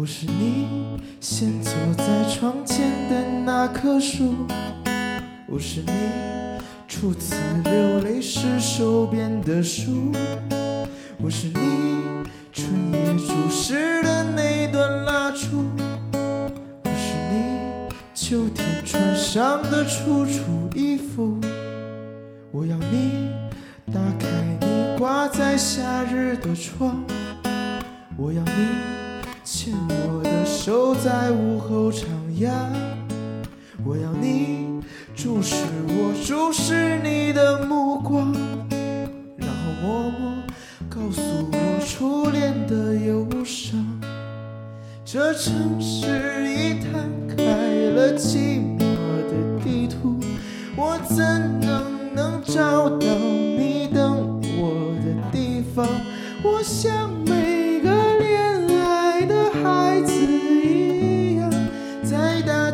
我是你先坐在窗前的那棵树，我是你初次流泪时手边的书，我是你春夜注视的那段蜡烛，我是你秋天穿上的楚楚衣服，我要你打开你挂在夏日的窗，我要你。在午后徜徉。我要你注视我，注视你的目光，然后默默告诉我初恋的忧伤。这城市已摊开了寂寞的地图，我怎能能找到你等我的地方？我想没。